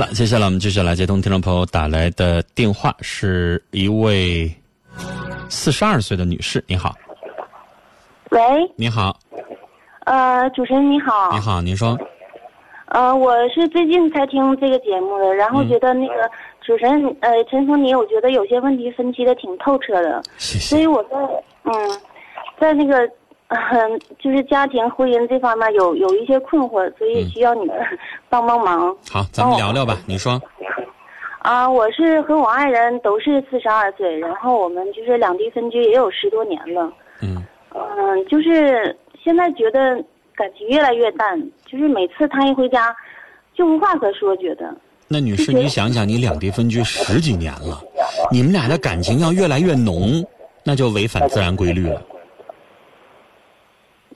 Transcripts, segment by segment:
那接下来我们继续来接通听众朋友打来的电话，是一位四十二岁的女士，你好，喂，你好，呃，主持人你好，你好，您说，呃，我是最近才听这个节目的，然后嗯。觉得那个主持人呃陈峰你，我觉得有些问题分析的挺透彻的，谢谢。所以我在嗯，在那个嗯、就是家庭婚姻这方面有有一些困惑，所以需要你们 帮帮忙。好，咱们聊聊吧，你说，啊，我是和我爱人都是四十二岁，然后我们就是两地分居也有十多年了。嗯，嗯，就是现在觉得感情越来越淡，就是每次他一回家，就无话可说，觉得。那女士，你想想，你两地分居十几年了，你们俩的感情要越来越浓，那就违反自然规律了，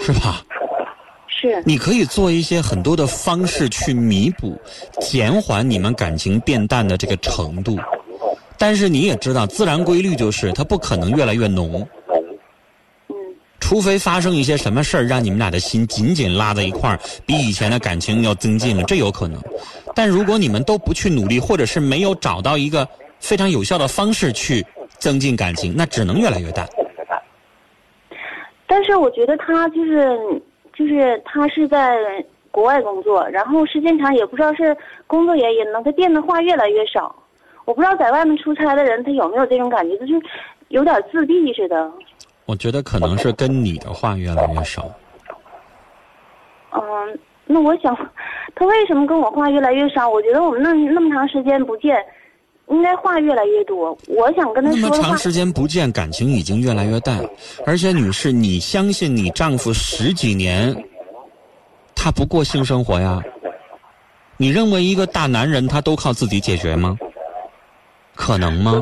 是吧？是，你可以做一些很多的方式去弥补、减缓你们感情变淡的这个程度，但是你也知道，自然规律就是它不可能越来越浓，嗯除非发生一些什么事儿让你们俩的心紧紧拉在一块儿，比以前的感情要增进了，这有可能。但如果你们都不去努力，或者是没有找到一个非常有效的方式去增进感情，那只能越来越淡。但是我觉得他就是就是他是在国外工作，然后时间长也不知道是工作原因呢，他变得话越来越少。我不知道在外面出差的人他有没有这种感觉，就是有点自闭似的。我觉得可能是跟你的话越来越少。嗯，那我想，他为什么跟我话越来越少？我觉得我们那那么长时间不见，应该话越来越多。我想跟他那么说的话长，时间不见，感情已经越来越淡。而且，女士，你相信你丈夫十几年，他不过性生活呀？你认为一个大男人他都靠自己解决吗？可能吗？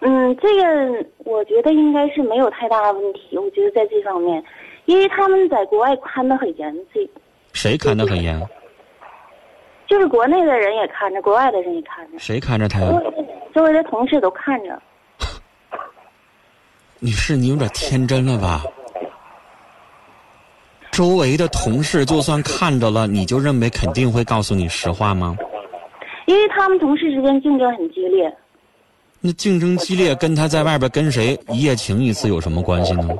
嗯，这个我觉得应该是没有太大的问题。我觉得在这方面，因为他们在国外看得很严，这谁看得很严？就是国内的人也看着，国外的人也看着，谁看着他呀周？围的同事都看着。女士，你有点天真了吧？周围的同事就算看着了，你就认为肯定会告诉你实话吗？因为他们同事之间竞争很激烈。那竞争激烈，跟他在外边跟谁一夜情一次有什么关系呢？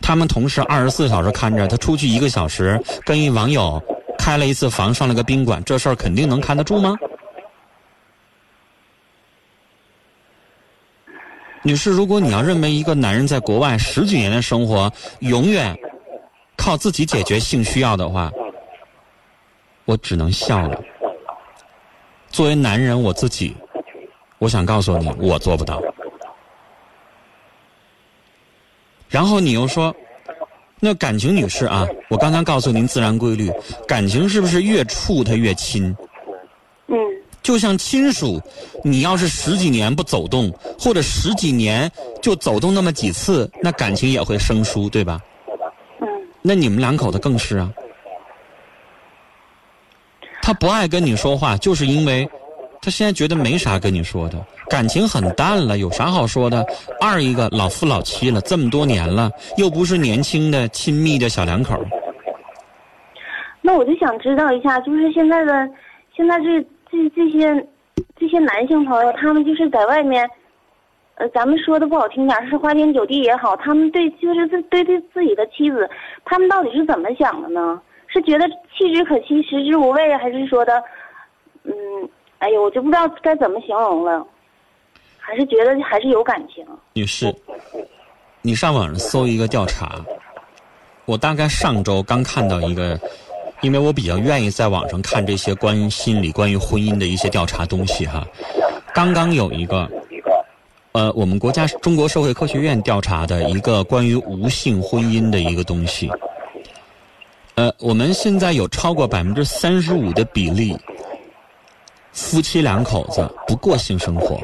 他们同事二十四小时看着他出去一个小时，跟一网友开了一次房，上了个宾馆，这事儿肯定能看得住吗？女士，如果你要认为一个男人在国外十几年的生活永远靠自己解决性需要的话，我只能笑了。作为男人，我自己，我想告诉你，我做不到。然后你又说，那感情女士啊，我刚才告诉您自然规律，感情是不是越处它越亲？嗯就像亲属，你要是十几年不走动，或者十几年就走动那么几次，那感情也会生疏，对吧？嗯那你们两口子更是啊。他不爱跟你说话，就是因为他现在觉得没啥跟你说的，感情很淡了，有啥好说的？二一个老夫老妻了，这么多年了，又不是年轻的亲密的小两口。那我就想知道一下，就是现在的现在这这这些这些男性朋友，他们就是在外面，呃，咱们说的不好听点，是花天酒地也好，他们对就是自对对自己的妻子，他们到底是怎么想的呢？是觉得弃之可惜，食之无味，还是说的，嗯，哎呦，我就不知道该怎么形容了，还是觉得还是有感情。女士，你上网上搜一个调查，我大概上周刚看到一个，因为我比较愿意在网上看这些关于心理、关于婚姻的一些调查东西哈。刚刚有一个，呃，我们国家中国社会科学院调查的一个关于无性婚姻的一个东西。呃，我们现在有超过百分之三十五的比例，夫妻两口子不过性生活。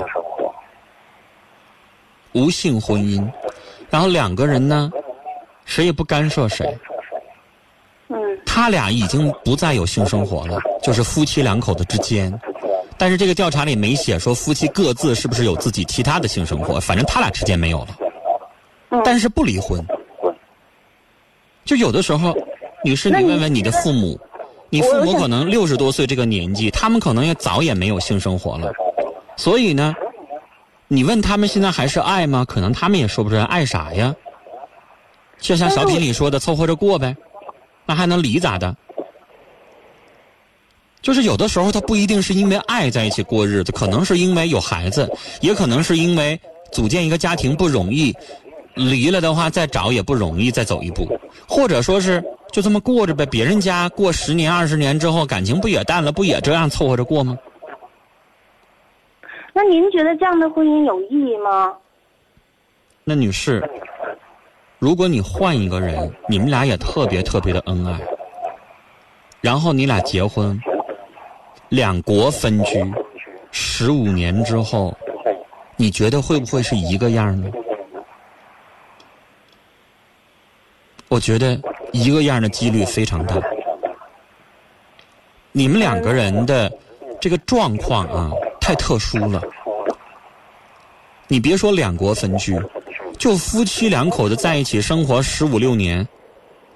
无性婚姻，然后两个人呢，谁也不干涉谁，嗯他俩已经不再有性生活了，就是夫妻两口子之间。但是这个调查里没写说夫妻各自是不是有自己其他的性生活，反正他俩之间没有了，嗯，但是不离婚。就有的时候，女士，你你问问你的父母，你父母可能六十多岁这个年纪，他们可能也早也没有性生活了，所以呢，你问他们现在还是爱吗？可能他们也说不出来爱啥呀。就像小品里说的，凑合着过呗，那还能离咋的？就是有的时候他不一定是因为爱在一起过日子，可能是因为有孩子，也可能是因为组建一个家庭不容易，离了的话再找也不容易，再走一步，或者说是就这么过着呗。别人家过十年二十年之后感情不也淡了，不也这样凑合着过吗？那您觉得这样的婚姻有意义吗？那女士，如果你换一个人，你们俩也特别特别的恩爱，然后你俩结婚。两国分居十五年之后，你觉得会不会是一个样呢？我觉得一个样的几率非常大。你们两个人的这个状况啊，太特殊了。你别说两国分居，就夫妻两口子在一起生活十五六年，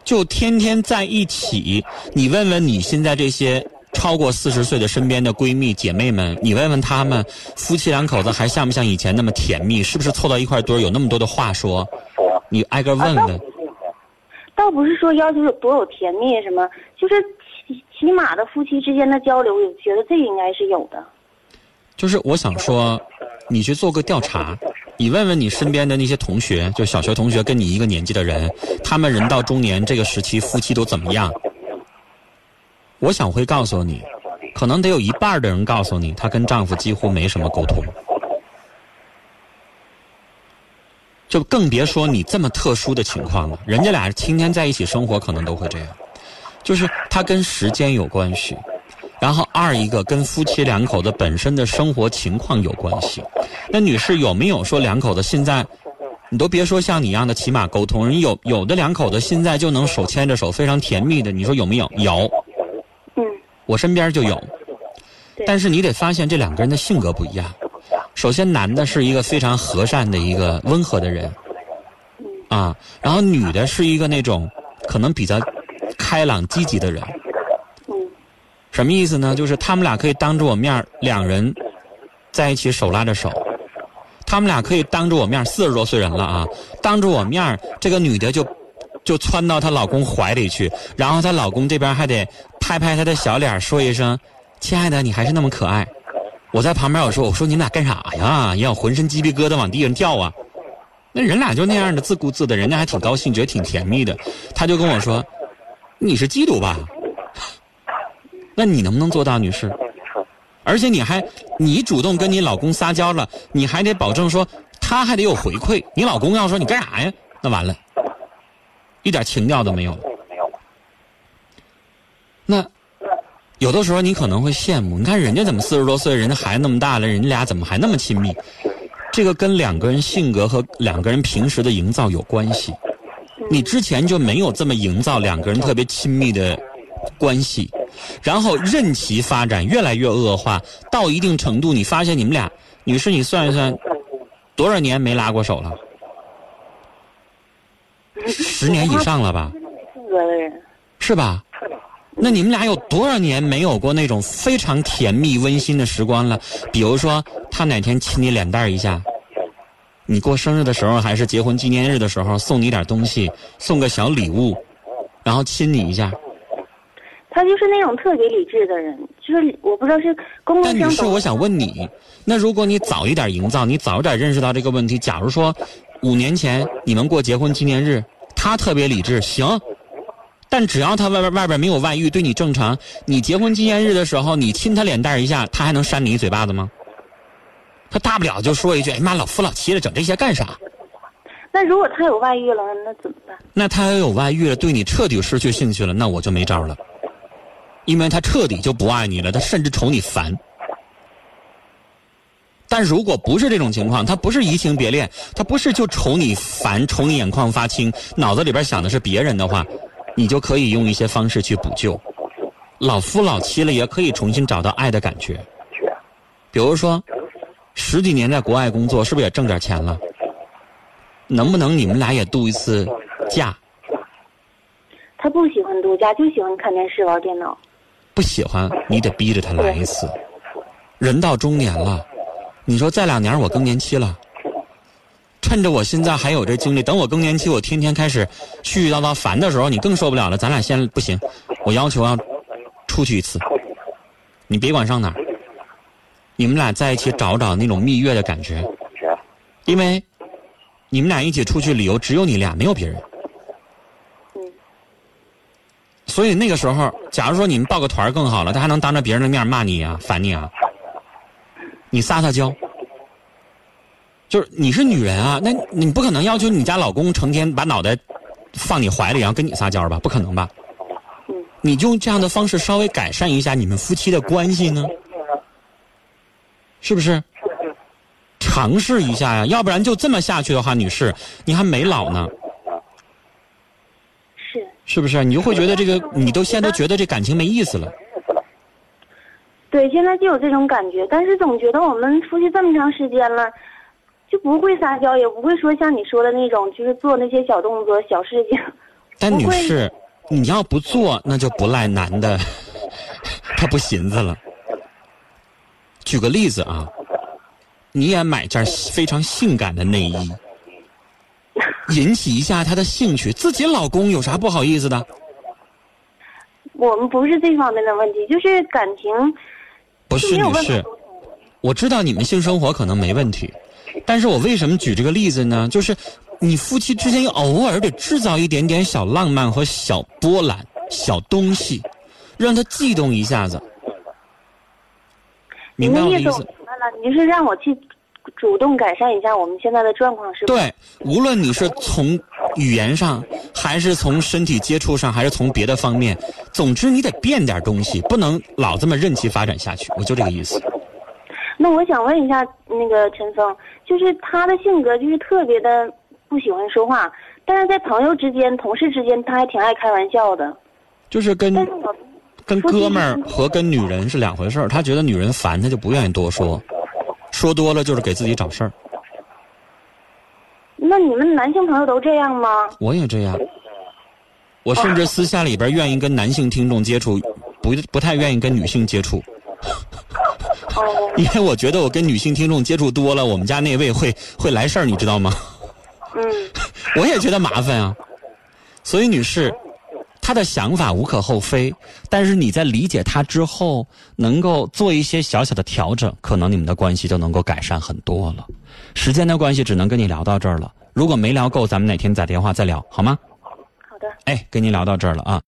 就天天在一起，你问问你现在这些。超过四十岁的身边的闺蜜姐妹们，你问问她们，夫妻两口子还像不像以前那么甜蜜？是不是凑到一块堆有那么多的话说？你挨个问问。倒不是说要求有多有甜蜜什么，就是起起码的夫妻之间的交流，我觉得这应该是有的。就是我想说，你去做个调查，你问问你身边的那些同学，就小学同学跟你一个年纪的人，他们人到中年这个时期，夫妻都怎么样？我想会告诉你，可能得有一半的人告诉你，她跟丈夫几乎没什么沟通，就更别说你这么特殊的情况了。人家俩天天在一起生活，可能都会这样。就是他跟时间有关系，然后二一个跟夫妻两口子本身的生活情况有关系。那女士有没有说两口子现在，你都别说像你一样的起码沟通，人有有的两口子现在就能手牵着手非常甜蜜的，你说有没有？有。嗯我身边就有，但是你得发现这两个人的性格不一样。首先，男的是一个非常和善的一个温和的人，啊，然后女的是一个那种可能比较开朗积极的人。什么意思呢？就是他们俩可以当着我面两人在一起手拉着手，他们俩可以当着我面四十多岁人了啊，当着我面这个女的就就窜到她老公怀里去，然后她老公这边还得。拍拍她的小脸，说一声：“亲爱的，你还是那么可爱。”我在旁边我说：“我说你俩干啥呀？要浑身鸡皮疙瘩往地上跳啊！”那人俩就那样的自顾自的，人家还挺高兴，觉得挺甜蜜的。他就跟我说：“你是嫉妒吧？那你能不能做到，女士？而且你还你主动跟你老公撒娇了，你还得保证说他还得有回馈。你老公要说你干啥呀？那完了，一点情调都没有。”那有的时候你可能会羡慕，你看人家怎么四十多岁，人家孩子那么大了，人家俩怎么还那么亲密？这个跟两个人性格和两个人平时的营造有关系。你之前就没有这么营造两个人特别亲密的关系，然后任其发展越来越恶化，到一定程度，你发现你们俩，女士，你算一算，多少年没拉过手了？十年以上了吧？是吧？那你们俩有多少年没有过那种非常甜蜜温馨的时光了？比如说，他哪天亲你脸蛋一下，你过生日的时候还是结婚纪念日的时候，送你点东西，送个小礼物，然后亲你一下。他就是那种特别理智的人，就是我不知道是公共。但女士，我想问你，那如果你早一点营造，你早一点认识到这个问题，假如说五年前你们过结婚纪念日，他特别理智，行。但只要他外边外边没有外遇，对你正常，你结婚纪念日的时候，你亲他脸蛋一下，他还能扇你一嘴巴子吗？他大不了就说一句：“哎妈，老夫老妻了，整这些干啥？”那如果他有外遇了，那怎么办？那他要有外遇了，对你彻底失去兴趣了，那我就没招了，因为他彻底就不爱你了，他甚至瞅你烦。但如果不是这种情况，他不是移情别恋，他不是就瞅你烦，瞅你眼眶发青，脑子里边想的是别人的话。你就可以用一些方式去补救，老夫老妻了也可以重新找到爱的感觉。比如说，十几年在国外工作，是不是也挣点钱了？能不能你们俩也度一次假？他不喜欢度假，就喜欢看电视、玩电脑。不喜欢，你得逼着他来一次。人到中年了，你说再两年我更年期了，趁着我现在还有这精力，等我更年期，我天天开始絮絮叨叨烦的时候，你更受不了了。咱俩先不行，我要求要出去一次，你别管上哪儿，你们俩在一起找找那种蜜月的感觉，因为你们俩一起出去旅游，只有你俩，没有别人。所以那个时候，假如说你们报个团更好了，他还能当着别人的面骂你啊、烦你啊。你撒撒娇，就是你是女人啊，那你不可能要求你家老公成天把脑袋放你怀里，然后跟你撒娇吧？不可能吧？你就用这样的方式稍微改善一下你们夫妻的关系呢？是不是？尝试一下呀，要不然就这么下去的话，女士，你还没老呢。是不是？你就会觉得这个，你都现在都觉得这感情没意思了。对，现在就有这种感觉，但是总觉得我们夫妻这么长时间了，就不会撒娇，也不会说像你说的那种，就是做那些小动作、小事情。但女士，你要不做，那就不赖男的，他不寻思了。举个例子啊，你也买件非常性感的内衣。引起一下他的兴趣，自己老公有啥不好意思的？我们不是这方面的问题，就是感情。不是女士，我知道你们性生活可能没问题，但是我为什么举这个例子呢？就是你夫妻之间偶尔得制造一点点小浪漫和小波澜、小东西，让他悸动一下子。明白我的意思？明白了，你是让我去。主动改善一下我们现在的状况是？对，无论你是从语言上，还是从身体接触上，还是从别的方面，总之你得变点东西，不能老这么任其发展下去。我就这个意思。那我想问一下，那个陈峰，就是他的性格就是特别的不喜欢说话，但是在朋友之间、同事之间，他还挺爱开玩笑的。就是跟跟哥们儿和跟女人是两回事儿，他觉得女人烦，他就不愿意多说。说多了就是给自己找事儿。那你们男性朋友都这样吗？我也这样。我甚至私下里边愿意跟男性听众接触，不不太愿意跟女性接触。哦。因为我觉得我跟女性听众接触多了，我们家那位会会来事儿，你知道吗？嗯。我也觉得麻烦啊。所以，女士。她的想法无可厚非，但是你在理解她之后，能够做一些小小的调整，可能你们的关系就能够改善很多了。时间的关系，只能跟你聊到这儿了。如果没聊够，咱们哪天打电话再聊，好吗？好的。哎，跟您聊到这儿了啊。